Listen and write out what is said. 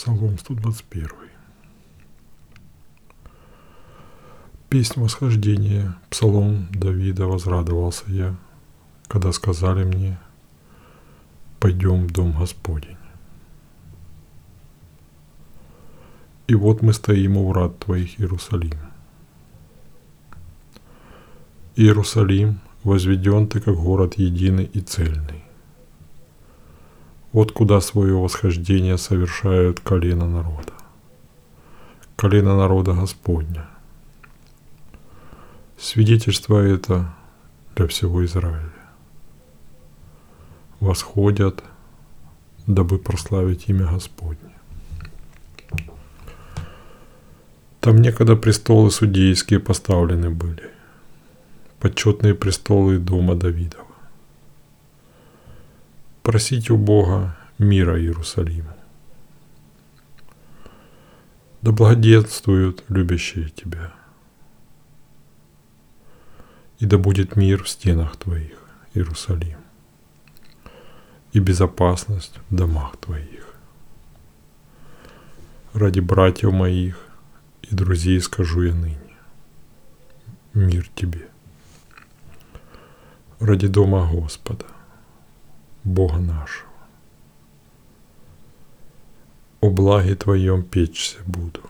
Псалом 121. Песнь восхождения, псалом Давида возрадовался я, когда сказали мне, пойдем в дом Господень. И вот мы стоим у врат Твоих, Иерусалим. Иерусалим, возведен Ты как город единый и цельный. Вот куда свое восхождение совершают колено народа. Колено народа Господня. Свидетельство это для всего Израиля. Восходят, дабы прославить имя Господне. Там некогда престолы судейские поставлены были, почетные престолы дома Давидова просить у Бога мира Иерусалиму. Да благоденствуют любящие Тебя. И да будет мир в стенах Твоих, Иерусалим, и безопасность в домах Твоих. Ради братьев моих и друзей скажу я ныне. Мир Тебе. Ради дома Господа – Бога нашего. О благе Твоем печься буду.